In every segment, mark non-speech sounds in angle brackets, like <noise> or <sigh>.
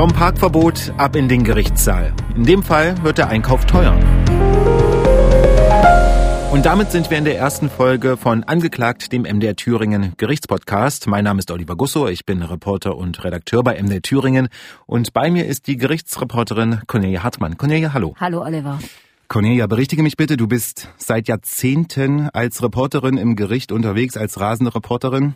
Vom Parkverbot ab in den Gerichtssaal. In dem Fall wird der Einkauf teuer. Und damit sind wir in der ersten Folge von Angeklagt, dem MDR Thüringen Gerichtspodcast. Mein Name ist Oliver Gusso, ich bin Reporter und Redakteur bei MDR Thüringen und bei mir ist die Gerichtsreporterin Cornelia Hartmann. Cornelia, hallo. Hallo Oliver. Cornelia, berichtige mich bitte, du bist seit Jahrzehnten als Reporterin im Gericht unterwegs, als rasende Reporterin.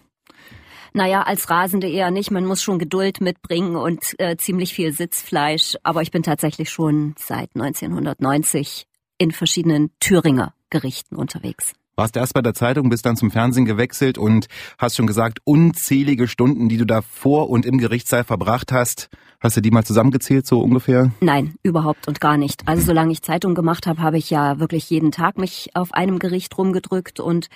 Naja, als Rasende eher nicht. Man muss schon Geduld mitbringen und äh, ziemlich viel Sitzfleisch. Aber ich bin tatsächlich schon seit 1990 in verschiedenen Thüringer Gerichten unterwegs. Warst erst bei der Zeitung, bist dann zum Fernsehen gewechselt und hast schon gesagt, unzählige Stunden, die du da vor und im Gerichtssaal verbracht hast. Hast du die mal zusammengezählt, so ungefähr? Nein, überhaupt und gar nicht. Also solange ich Zeitung gemacht habe, habe ich ja wirklich jeden Tag mich auf einem Gericht rumgedrückt und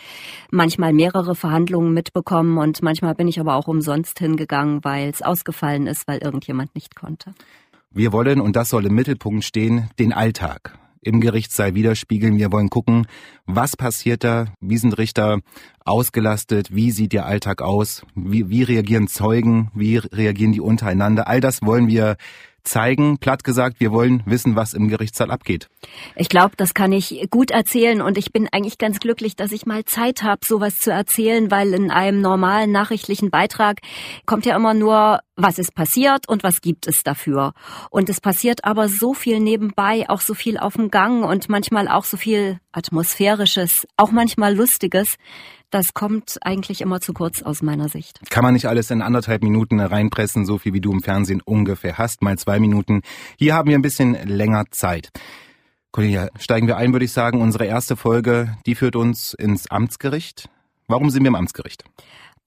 manchmal mehrere Verhandlungen mitbekommen und manchmal bin ich aber auch umsonst hingegangen, weil es ausgefallen ist, weil irgendjemand nicht konnte. Wir wollen, und das soll im Mittelpunkt stehen, den Alltag im Gerichtssaal widerspiegeln. Wir wollen gucken, was passiert da, wie sind Richter ausgelastet, wie sieht ihr Alltag aus, wie, wie reagieren Zeugen, wie reagieren die untereinander. All das wollen wir zeigen. Platt gesagt, wir wollen wissen, was im Gerichtssaal abgeht. Ich glaube, das kann ich gut erzählen und ich bin eigentlich ganz glücklich, dass ich mal Zeit habe, sowas zu erzählen, weil in einem normalen nachrichtlichen Beitrag kommt ja immer nur, was ist passiert und was gibt es dafür. Und es passiert aber so viel nebenbei, auch so viel auf dem Gang und manchmal auch so viel atmosphärisches, auch manchmal lustiges, das kommt eigentlich immer zu kurz aus meiner Sicht. Kann man nicht alles in anderthalb Minuten reinpressen, so viel wie du im Fernsehen ungefähr hast, mal zwei Minuten. Hier haben wir ein bisschen länger Zeit. Cornelia, steigen wir ein, würde ich sagen. Unsere erste Folge, die führt uns ins Amtsgericht. Warum sind wir im Amtsgericht?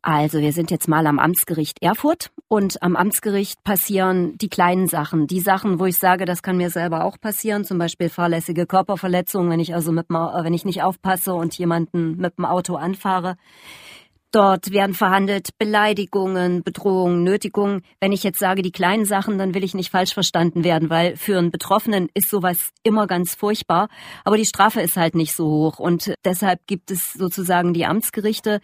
Also wir sind jetzt mal am Amtsgericht Erfurt und am Amtsgericht passieren die kleinen Sachen, die Sachen, wo ich sage, das kann mir selber auch passieren, zum Beispiel fahrlässige Körperverletzungen, wenn ich also mit, wenn ich nicht aufpasse und jemanden mit dem Auto anfahre. Dort werden verhandelt Beleidigungen, Bedrohungen, Nötigungen. Wenn ich jetzt sage die kleinen Sachen, dann will ich nicht falsch verstanden werden, weil für einen Betroffenen ist sowas immer ganz furchtbar. Aber die Strafe ist halt nicht so hoch. Und deshalb gibt es sozusagen die Amtsgerichte,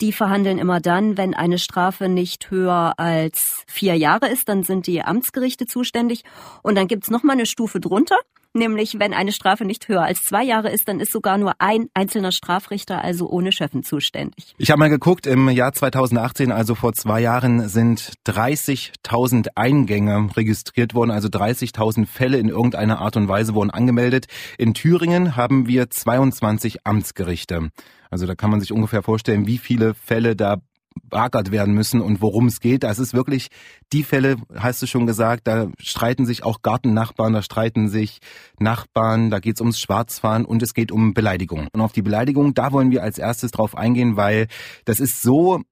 die verhandeln immer dann, wenn eine Strafe nicht höher als vier Jahre ist, dann sind die Amtsgerichte zuständig. Und dann gibt's noch mal eine Stufe drunter. Nämlich, wenn eine Strafe nicht höher als zwei Jahre ist, dann ist sogar nur ein einzelner Strafrichter, also ohne Schöffen, zuständig. Ich habe mal geguckt, im Jahr 2018, also vor zwei Jahren, sind 30.000 Eingänge registriert worden, also 30.000 Fälle in irgendeiner Art und Weise wurden angemeldet. In Thüringen haben wir 22 Amtsgerichte. Also da kann man sich ungefähr vorstellen, wie viele Fälle da beackert werden müssen und worum es geht. Das ist wirklich die Fälle, hast du schon gesagt, da streiten sich auch Gartennachbarn, da streiten sich Nachbarn, da geht es ums Schwarzfahren und es geht um Beleidigung. Und auf die Beleidigung, da wollen wir als erstes drauf eingehen, weil das ist so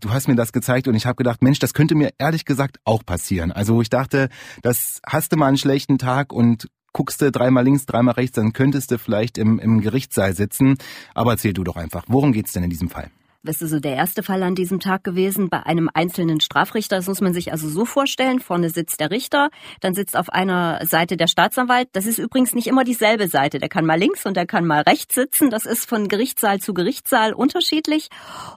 du hast mir das gezeigt und ich habe gedacht, Mensch, das könnte mir ehrlich gesagt auch passieren. Also ich dachte, das hast du mal einen schlechten Tag und guckst du dreimal links, dreimal rechts, dann könntest du vielleicht im, im Gerichtssaal sitzen. Aber erzähl du doch einfach, worum geht's denn in diesem Fall? Das ist so der erste Fall an diesem Tag gewesen bei einem einzelnen Strafrichter. Das muss man sich also so vorstellen. Vorne sitzt der Richter, dann sitzt auf einer Seite der Staatsanwalt. Das ist übrigens nicht immer dieselbe Seite. Der kann mal links und der kann mal rechts sitzen. Das ist von Gerichtssaal zu Gerichtssaal unterschiedlich.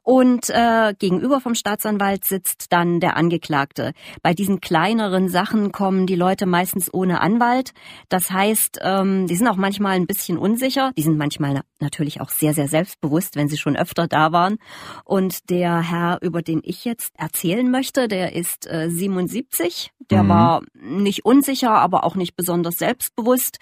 Und äh, gegenüber vom Staatsanwalt sitzt dann der Angeklagte. Bei diesen kleineren Sachen kommen die Leute meistens ohne Anwalt. Das heißt, ähm, die sind auch manchmal ein bisschen unsicher. Die sind manchmal natürlich auch sehr, sehr selbstbewusst, wenn sie schon öfter da waren. Und der Herr, über den ich jetzt erzählen möchte, der ist äh, 77. Der mhm. war nicht unsicher, aber auch nicht besonders selbstbewusst.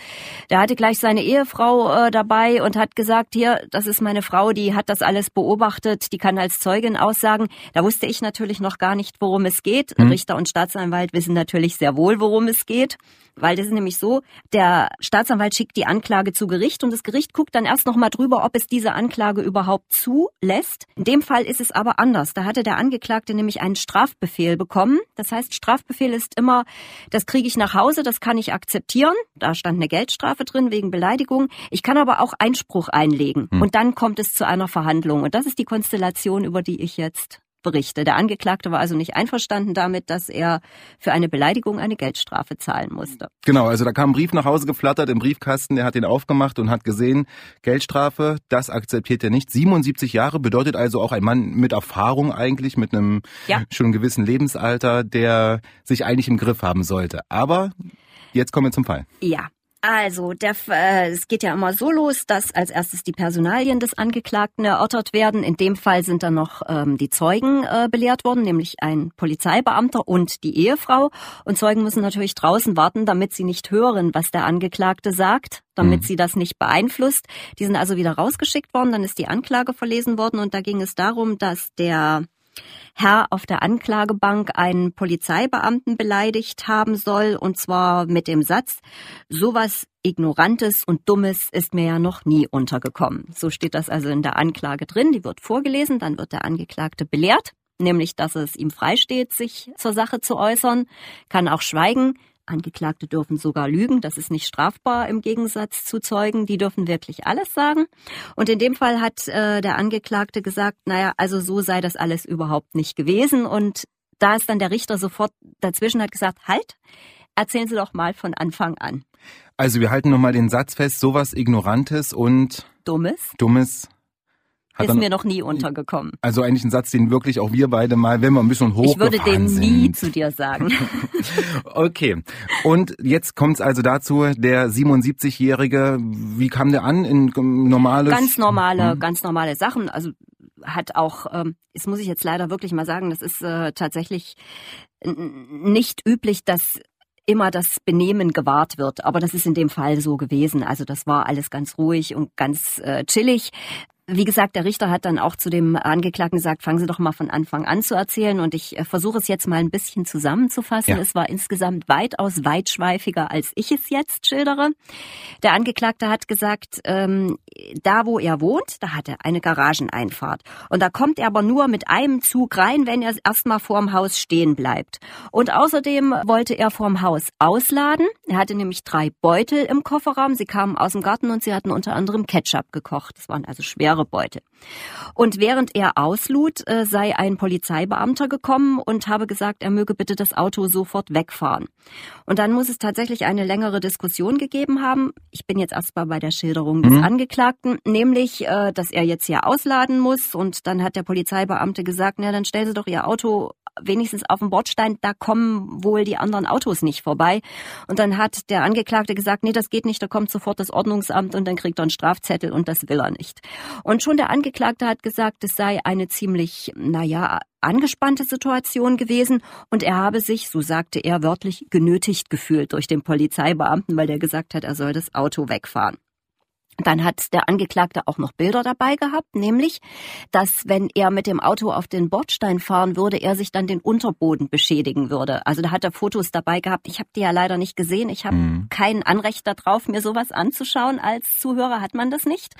Der hatte gleich seine Ehefrau äh, dabei und hat gesagt, hier, das ist meine Frau, die hat das alles beobachtet, die kann als Zeugin aussagen. Da wusste ich natürlich noch gar nicht, worum es geht. Mhm. Richter und Staatsanwalt wissen natürlich sehr wohl, worum es geht. Weil das ist nämlich so, der Staatsanwalt schickt die Anklage zu Gericht und das Gericht guckt dann erst nochmal drüber, ob es diese Anklage überhaupt zulässt. In dem Fall ist es aber anders. Da hatte der Angeklagte nämlich einen Strafbefehl bekommen. Das heißt, Strafbefehl ist immer, das kriege ich nach Hause, das kann ich akzeptieren. Da stand eine Geldstrafe drin wegen Beleidigung. Ich kann aber auch Einspruch einlegen. Hm. Und dann kommt es zu einer Verhandlung. Und das ist die Konstellation, über die ich jetzt Berichte. Der Angeklagte war also nicht einverstanden damit, dass er für eine Beleidigung eine Geldstrafe zahlen musste. Genau, also da kam ein Brief nach Hause geflattert im Briefkasten, der hat ihn aufgemacht und hat gesehen, Geldstrafe, das akzeptiert er nicht. 77 Jahre bedeutet also auch ein Mann mit Erfahrung eigentlich, mit einem ja. schon gewissen Lebensalter, der sich eigentlich im Griff haben sollte. Aber jetzt kommen wir zum Fall. Ja, also, der, äh, es geht ja immer so los, dass als erstes die Personalien des Angeklagten erörtert werden. In dem Fall sind dann noch ähm, die Zeugen äh, belehrt worden, nämlich ein Polizeibeamter und die Ehefrau. Und Zeugen müssen natürlich draußen warten, damit sie nicht hören, was der Angeklagte sagt, damit mhm. sie das nicht beeinflusst. Die sind also wieder rausgeschickt worden, dann ist die Anklage verlesen worden und da ging es darum, dass der Herr auf der Anklagebank einen Polizeibeamten beleidigt haben soll, und zwar mit dem Satz, sowas Ignorantes und Dummes ist mir ja noch nie untergekommen. So steht das also in der Anklage drin, die wird vorgelesen, dann wird der Angeklagte belehrt, nämlich dass es ihm freisteht, sich zur Sache zu äußern, kann auch schweigen, Angeklagte dürfen sogar lügen, das ist nicht strafbar im Gegensatz zu Zeugen, die dürfen wirklich alles sagen. Und in dem Fall hat äh, der Angeklagte gesagt, naja, also so sei das alles überhaupt nicht gewesen. Und da ist dann der Richter sofort dazwischen hat gesagt, halt, erzählen Sie doch mal von Anfang an. Also wir halten nochmal den Satz fest, sowas Ignorantes und Dummes. Dummes ist mir noch nie untergekommen. Also eigentlich ein Satz, den wirklich auch wir beide mal, wenn wir ein bisschen hoch Ich würde den sind. nie zu dir sagen. <laughs> okay. Und jetzt kommt es also dazu, der 77-Jährige, wie kam der an in normales? Ganz normale, hm? ganz normale Sachen. Also hat auch, ähm, das muss ich jetzt leider wirklich mal sagen, das ist äh, tatsächlich nicht üblich, dass immer das Benehmen gewahrt wird. Aber das ist in dem Fall so gewesen. Also das war alles ganz ruhig und ganz äh, chillig. Wie gesagt, der Richter hat dann auch zu dem Angeklagten gesagt, fangen Sie doch mal von Anfang an zu erzählen. Und ich äh, versuche es jetzt mal ein bisschen zusammenzufassen. Ja. Es war insgesamt weitaus weitschweifiger, als ich es jetzt schildere. Der Angeklagte hat gesagt, ähm, da wo er wohnt, da hat er eine Garageneinfahrt. Und da kommt er aber nur mit einem Zug rein, wenn er erstmal vorm Haus stehen bleibt. Und außerdem wollte er vorm Haus ausladen. Er hatte nämlich drei Beutel im Kofferraum. Sie kamen aus dem Garten und sie hatten unter anderem Ketchup gekocht. Das waren also schwere Beute. Und während er auslud, äh, sei ein Polizeibeamter gekommen und habe gesagt, er möge bitte das Auto sofort wegfahren. Und dann muss es tatsächlich eine längere Diskussion gegeben haben. Ich bin jetzt erstmal bei der Schilderung des mhm. Angeklagten, nämlich, äh, dass er jetzt hier ausladen muss. Und dann hat der Polizeibeamte gesagt, na, dann stellen Sie doch Ihr Auto wenigstens auf dem Bordstein, da kommen wohl die anderen Autos nicht vorbei. Und dann hat der Angeklagte gesagt, nee, das geht nicht, da kommt sofort das Ordnungsamt und dann kriegt er einen Strafzettel und das will er nicht. Und schon der Angeklagte hat gesagt, es sei eine ziemlich, naja, angespannte Situation gewesen und er habe sich, so sagte er wörtlich, genötigt gefühlt durch den Polizeibeamten, weil der gesagt hat, er soll das Auto wegfahren. Dann hat der Angeklagte auch noch Bilder dabei gehabt, nämlich, dass wenn er mit dem Auto auf den Bordstein fahren würde, er sich dann den Unterboden beschädigen würde. Also da hat er Fotos dabei gehabt. Ich habe die ja leider nicht gesehen. Ich habe mhm. kein Anrecht darauf, mir sowas anzuschauen. Als Zuhörer hat man das nicht.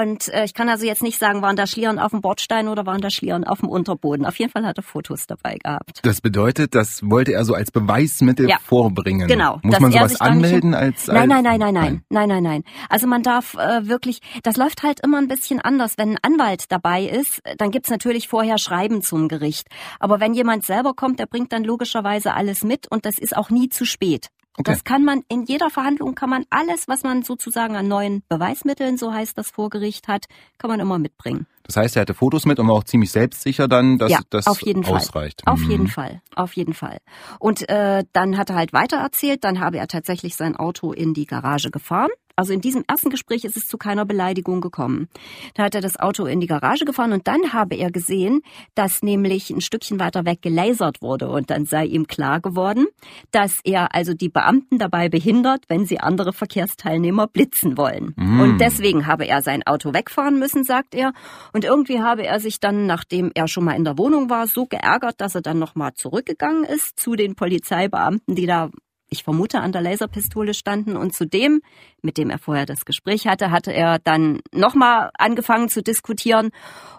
Und äh, ich kann also jetzt nicht sagen, waren da Schlieren auf dem Bordstein oder waren da Schlieren auf dem Unterboden. Auf jeden Fall hat er Fotos dabei gehabt. Das bedeutet, das wollte er so als Beweismittel ja, vorbringen. Genau. Muss man sowas anmelden als, als Nein, nein, nein, nein, nein, nein, nein, nein. Also man darf darf äh, wirklich, das läuft halt immer ein bisschen anders. Wenn ein Anwalt dabei ist, dann gibt's natürlich vorher Schreiben zum Gericht. Aber wenn jemand selber kommt, der bringt dann logischerweise alles mit und das ist auch nie zu spät. Okay. Das kann man in jeder Verhandlung kann man alles, was man sozusagen an neuen Beweismitteln, so heißt das vor Gericht hat, kann man immer mitbringen. Das heißt, er hatte Fotos mit und war auch ziemlich selbstsicher dann, dass ja, das auf jeden ausreicht. Fall. Auf mhm. jeden Fall, auf jeden Fall. Und äh, dann hat er halt weiter erzählt, dann habe er tatsächlich sein Auto in die Garage gefahren also in diesem ersten Gespräch ist es zu keiner Beleidigung gekommen. Da hat er das Auto in die Garage gefahren und dann habe er gesehen, dass nämlich ein Stückchen weiter weg gelasert wurde und dann sei ihm klar geworden, dass er also die Beamten dabei behindert, wenn sie andere Verkehrsteilnehmer blitzen wollen. Mm. Und deswegen habe er sein Auto wegfahren müssen, sagt er. Und irgendwie habe er sich dann, nachdem er schon mal in der Wohnung war, so geärgert, dass er dann nochmal zurückgegangen ist zu den Polizeibeamten, die da ich vermute, an der Laserpistole standen. Und zu dem, mit dem er vorher das Gespräch hatte, hatte er dann nochmal angefangen zu diskutieren.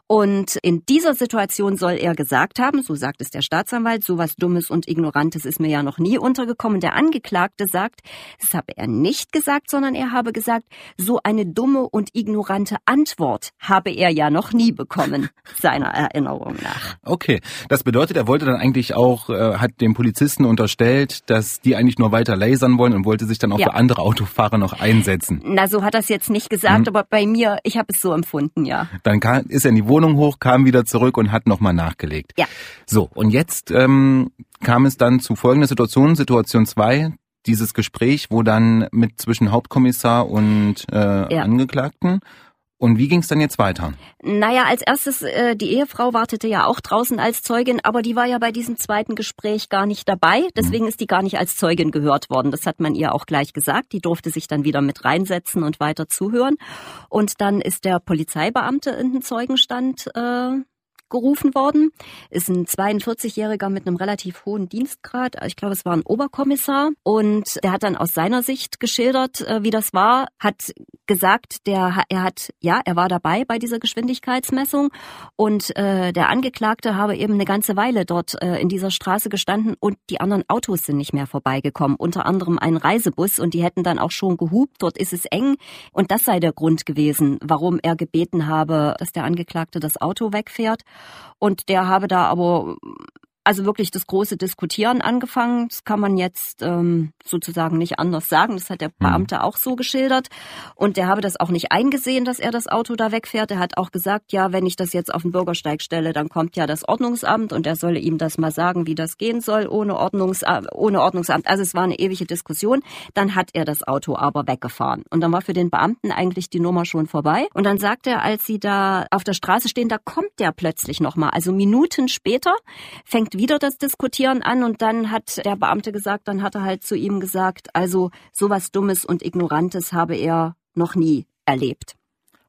Und in dieser Situation soll er gesagt haben, so sagt es der Staatsanwalt, sowas Dummes und Ignorantes ist mir ja noch nie untergekommen. Der Angeklagte sagt, das habe er nicht gesagt, sondern er habe gesagt, so eine dumme und ignorante Antwort habe er ja noch nie bekommen, <laughs> seiner Erinnerung nach. Okay, das bedeutet, er wollte dann eigentlich auch, äh, hat dem Polizisten unterstellt, dass die eigentlich nur weiter lasern wollen und wollte sich dann auch ja. für andere Autofahrer noch einsetzen. Na, so hat er es jetzt nicht gesagt, hm. aber bei mir, ich habe es so empfunden, ja. Dann kam, ist er in die Wohnung hoch, kam wieder zurück und hat nochmal nachgelegt. Ja. So, und jetzt ähm, kam es dann zu folgender Situation, Situation zwei dieses Gespräch, wo dann mit zwischen Hauptkommissar und äh, ja. Angeklagten und wie ging es dann jetzt weiter? Naja, als erstes, äh, die Ehefrau wartete ja auch draußen als Zeugin, aber die war ja bei diesem zweiten Gespräch gar nicht dabei. Deswegen mhm. ist die gar nicht als Zeugin gehört worden. Das hat man ihr auch gleich gesagt. Die durfte sich dann wieder mit reinsetzen und weiter zuhören. Und dann ist der Polizeibeamte in den Zeugenstand äh, gerufen worden. Ist ein 42-Jähriger mit einem relativ hohen Dienstgrad. Ich glaube, es war ein Oberkommissar. Und der hat dann aus seiner Sicht geschildert, äh, wie das war. Hat gesagt, der, er hat, ja, er war dabei bei dieser Geschwindigkeitsmessung. Und äh, der Angeklagte habe eben eine ganze Weile dort äh, in dieser Straße gestanden und die anderen Autos sind nicht mehr vorbeigekommen. Unter anderem ein Reisebus und die hätten dann auch schon gehupt. Dort ist es eng. Und das sei der Grund gewesen, warum er gebeten habe, dass der Angeklagte das Auto wegfährt. Und der habe da aber also wirklich das große Diskutieren angefangen. Das kann man jetzt ähm, sozusagen nicht anders sagen. Das hat der mhm. Beamte auch so geschildert. Und der habe das auch nicht eingesehen, dass er das Auto da wegfährt. Er hat auch gesagt, ja, wenn ich das jetzt auf den Bürgersteig stelle, dann kommt ja das Ordnungsamt und er solle ihm das mal sagen, wie das gehen soll ohne, Ordnungsamt, ohne Ordnungsamt. Also es war eine ewige Diskussion. Dann hat er das Auto aber weggefahren. Und dann war für den Beamten eigentlich die Nummer schon vorbei. Und dann sagt er, als sie da auf der Straße stehen, da kommt der plötzlich nochmal. Also Minuten später fängt wieder das Diskutieren an und dann hat der Beamte gesagt, dann hat er halt zu ihm gesagt, also sowas Dummes und Ignorantes habe er noch nie erlebt.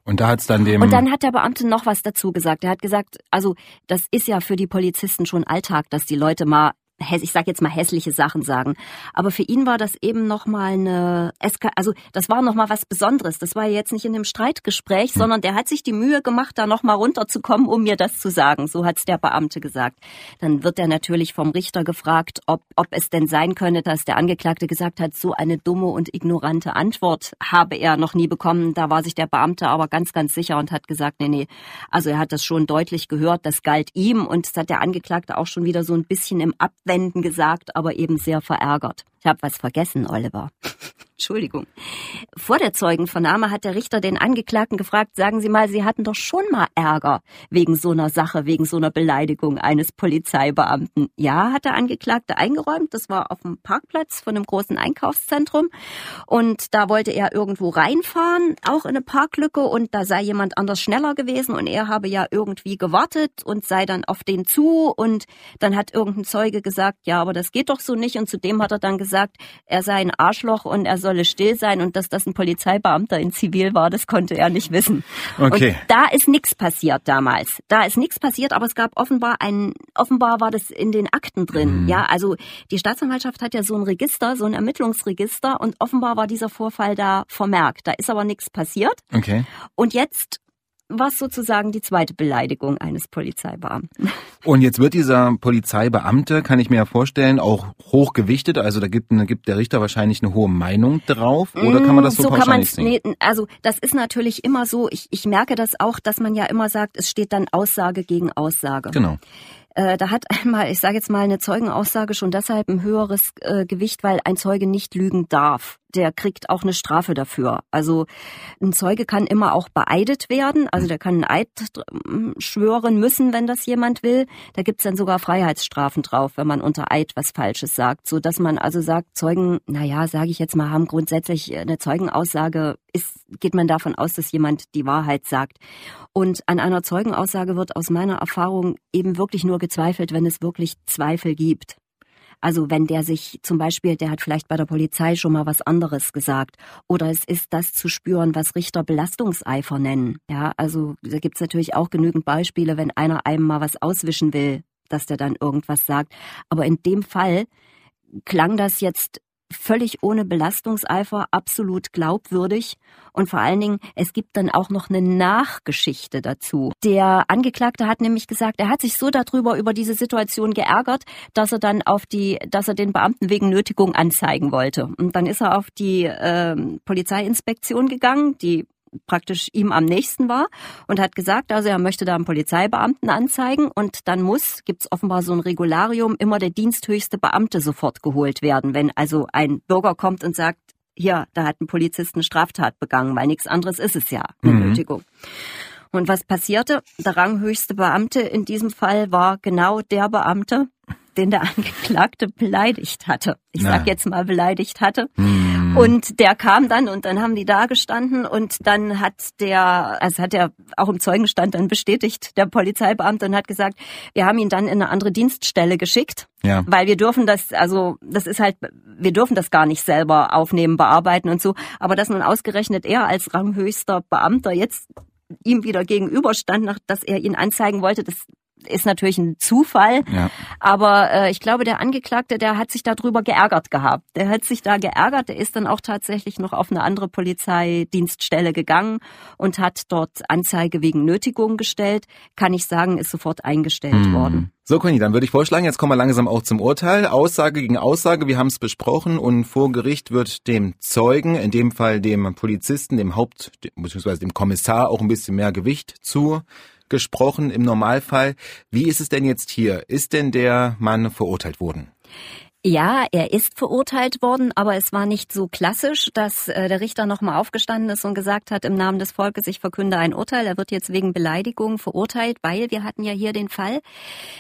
Und da hat's dann dem. Und dann hat der Beamte noch was dazu gesagt. Er hat gesagt, also das ist ja für die Polizisten schon Alltag, dass die Leute mal ich sage jetzt mal hässliche Sachen sagen. Aber für ihn war das eben nochmal eine, Eska also das war nochmal was Besonderes. Das war jetzt nicht in einem Streitgespräch, hm. sondern der hat sich die Mühe gemacht, da nochmal runterzukommen, um mir das zu sagen. So hat's der Beamte gesagt. Dann wird er natürlich vom Richter gefragt, ob, ob es denn sein könne, dass der Angeklagte gesagt hat, so eine dumme und ignorante Antwort habe er noch nie bekommen. Da war sich der Beamte aber ganz, ganz sicher und hat gesagt, nee, nee, also er hat das schon deutlich gehört, das galt ihm und das hat der Angeklagte auch schon wieder so ein bisschen im Ab abwenden gesagt, aber eben sehr verärgert. Ich habe was vergessen, Oliver. <laughs> Entschuldigung. Vor der Zeugenvernahme hat der Richter den Angeklagten gefragt, sagen Sie mal, Sie hatten doch schon mal Ärger wegen so einer Sache, wegen so einer Beleidigung eines Polizeibeamten. Ja, hat der Angeklagte eingeräumt. Das war auf dem Parkplatz von einem großen Einkaufszentrum. Und da wollte er irgendwo reinfahren, auch in eine Parklücke. Und da sei jemand anders schneller gewesen. Und er habe ja irgendwie gewartet und sei dann auf den zu. Und dann hat irgendein Zeuge gesagt, ja, aber das geht doch so nicht. Und zudem hat er dann gesagt, er sei ein Arschloch und er solle still sein und dass das ein Polizeibeamter in Zivil war, das konnte er nicht wissen. Okay. Und da ist nichts passiert damals. Da ist nichts passiert, aber es gab offenbar ein, offenbar war das in den Akten drin. Mhm. Ja, also die Staatsanwaltschaft hat ja so ein Register, so ein Ermittlungsregister und offenbar war dieser Vorfall da vermerkt. Da ist aber nichts passiert. Okay. Und jetzt was sozusagen die zweite Beleidigung eines Polizeibeamten. <laughs> Und jetzt wird dieser Polizeibeamte, kann ich mir ja vorstellen, auch hochgewichtet. Also da gibt, da gibt der Richter wahrscheinlich eine hohe Meinung drauf. Oder kann man das so, so pauschal nicht sehen? Nee, also das ist natürlich immer so. Ich, ich merke das auch, dass man ja immer sagt, es steht dann Aussage gegen Aussage. Genau. Äh, da hat <laughs> einmal, ich sage jetzt mal, eine Zeugenaussage schon deshalb ein höheres äh, Gewicht, weil ein Zeuge nicht lügen darf der kriegt auch eine Strafe dafür. Also ein Zeuge kann immer auch beeidet werden, also der kann einen Eid schwören müssen, wenn das jemand will. Da gibt's dann sogar Freiheitsstrafen drauf, wenn man unter Eid was Falsches sagt, so dass man also sagt, Zeugen, naja, sage ich jetzt mal, haben grundsätzlich eine Zeugenaussage, ist, geht man davon aus, dass jemand die Wahrheit sagt. Und an einer Zeugenaussage wird aus meiner Erfahrung eben wirklich nur gezweifelt, wenn es wirklich Zweifel gibt. Also wenn der sich zum Beispiel, der hat vielleicht bei der Polizei schon mal was anderes gesagt. Oder es ist das zu spüren, was Richter Belastungseifer nennen. Ja, also da gibt's natürlich auch genügend Beispiele, wenn einer einem mal was auswischen will, dass der dann irgendwas sagt. Aber in dem Fall klang das jetzt völlig ohne Belastungseifer, absolut glaubwürdig. Und vor allen Dingen, es gibt dann auch noch eine Nachgeschichte dazu. Der Angeklagte hat nämlich gesagt, er hat sich so darüber, über diese Situation geärgert, dass er dann auf die, dass er den Beamten wegen Nötigung anzeigen wollte. Und dann ist er auf die äh, Polizeiinspektion gegangen, die praktisch ihm am nächsten war und hat gesagt, also er möchte da einen Polizeibeamten anzeigen und dann muss, gibt's offenbar so ein Regularium, immer der diensthöchste Beamte sofort geholt werden, wenn also ein Bürger kommt und sagt, hier, da hat ein Polizist eine Straftat begangen, weil nichts anderes ist es ja, eine mhm. Nötigung. Und was passierte? Der ranghöchste Beamte in diesem Fall war genau der Beamte, den der <laughs> Angeklagte beleidigt hatte. Ich sag Na. jetzt mal beleidigt hatte. Hm. Und der kam dann und dann haben die da gestanden und dann hat der, also hat er auch im Zeugenstand dann bestätigt, der Polizeibeamte und hat gesagt, wir haben ihn dann in eine andere Dienststelle geschickt. Ja. Weil wir dürfen das, also das ist halt, wir dürfen das gar nicht selber aufnehmen, bearbeiten und so. Aber dass nun ausgerechnet er als ranghöchster Beamter jetzt ihm wieder gegenüberstand, dass er ihn anzeigen wollte, das ist natürlich ein Zufall. Ja. Aber äh, ich glaube, der Angeklagte, der hat sich darüber geärgert gehabt. Der hat sich da geärgert. Der ist dann auch tatsächlich noch auf eine andere Polizeidienststelle gegangen und hat dort Anzeige wegen Nötigung gestellt. Kann ich sagen, ist sofort eingestellt hm. worden. So, Conny, dann würde ich vorschlagen, jetzt kommen wir langsam auch zum Urteil. Aussage gegen Aussage, wir haben es besprochen und vor Gericht wird dem Zeugen, in dem Fall dem Polizisten, dem Haupt- bzw. dem Kommissar auch ein bisschen mehr Gewicht zu gesprochen im Normalfall. Wie ist es denn jetzt hier? Ist denn der Mann verurteilt worden? Ja, er ist verurteilt worden, aber es war nicht so klassisch, dass äh, der Richter nochmal aufgestanden ist und gesagt hat, im Namen des Volkes, ich verkünde ein Urteil. Er wird jetzt wegen Beleidigung verurteilt, weil wir hatten ja hier den Fall,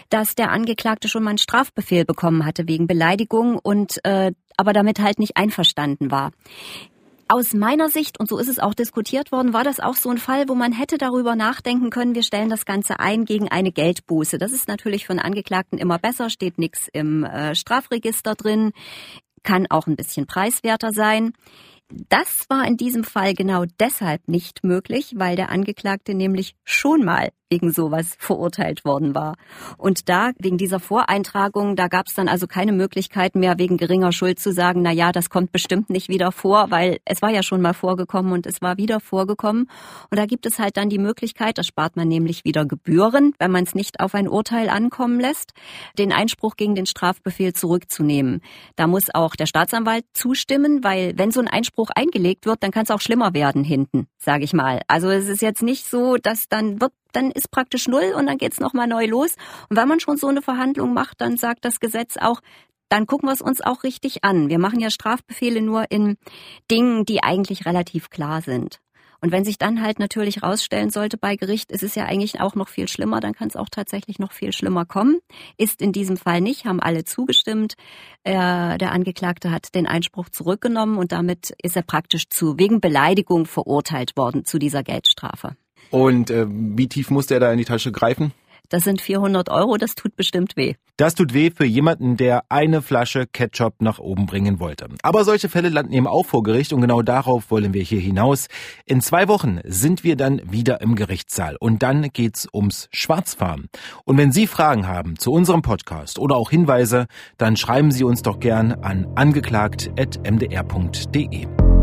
dass der Angeklagte schon mal einen Strafbefehl bekommen hatte wegen Beleidigung und äh, aber damit halt nicht einverstanden war. Aus meiner Sicht, und so ist es auch diskutiert worden, war das auch so ein Fall, wo man hätte darüber nachdenken können, wir stellen das Ganze ein gegen eine Geldbuße. Das ist natürlich von Angeklagten immer besser, steht nichts im äh, Strafregister drin, kann auch ein bisschen preiswerter sein. Das war in diesem Fall genau deshalb nicht möglich, weil der Angeklagte nämlich schon mal wegen sowas verurteilt worden war. Und da, wegen dieser Voreintragung, da gab es dann also keine Möglichkeit mehr, wegen geringer Schuld zu sagen, na ja, das kommt bestimmt nicht wieder vor, weil es war ja schon mal vorgekommen und es war wieder vorgekommen. Und da gibt es halt dann die Möglichkeit, da spart man nämlich wieder Gebühren, wenn man es nicht auf ein Urteil ankommen lässt, den Einspruch gegen den Strafbefehl zurückzunehmen. Da muss auch der Staatsanwalt zustimmen, weil wenn so ein Einspruch eingelegt wird, dann kann es auch schlimmer werden hinten, sage ich mal. Also es ist jetzt nicht so, dass dann wird dann ist praktisch null und dann geht's nochmal neu los. Und wenn man schon so eine Verhandlung macht, dann sagt das Gesetz auch, dann gucken wir es uns auch richtig an. Wir machen ja Strafbefehle nur in Dingen, die eigentlich relativ klar sind. Und wenn sich dann halt natürlich rausstellen sollte bei Gericht, ist es ja eigentlich auch noch viel schlimmer, dann kann es auch tatsächlich noch viel schlimmer kommen. Ist in diesem Fall nicht, haben alle zugestimmt. Äh, der Angeklagte hat den Einspruch zurückgenommen und damit ist er praktisch zu wegen Beleidigung verurteilt worden zu dieser Geldstrafe. Und äh, wie tief musste er da in die Tasche greifen? Das sind 400 Euro, das tut bestimmt weh. Das tut weh für jemanden, der eine Flasche Ketchup nach oben bringen wollte. Aber solche Fälle landen eben auch vor Gericht und genau darauf wollen wir hier hinaus. In zwei Wochen sind wir dann wieder im Gerichtssaal und dann geht's ums Schwarzfahren. Und wenn Sie Fragen haben zu unserem Podcast oder auch Hinweise, dann schreiben Sie uns doch gern an angeklagt.mdr.de.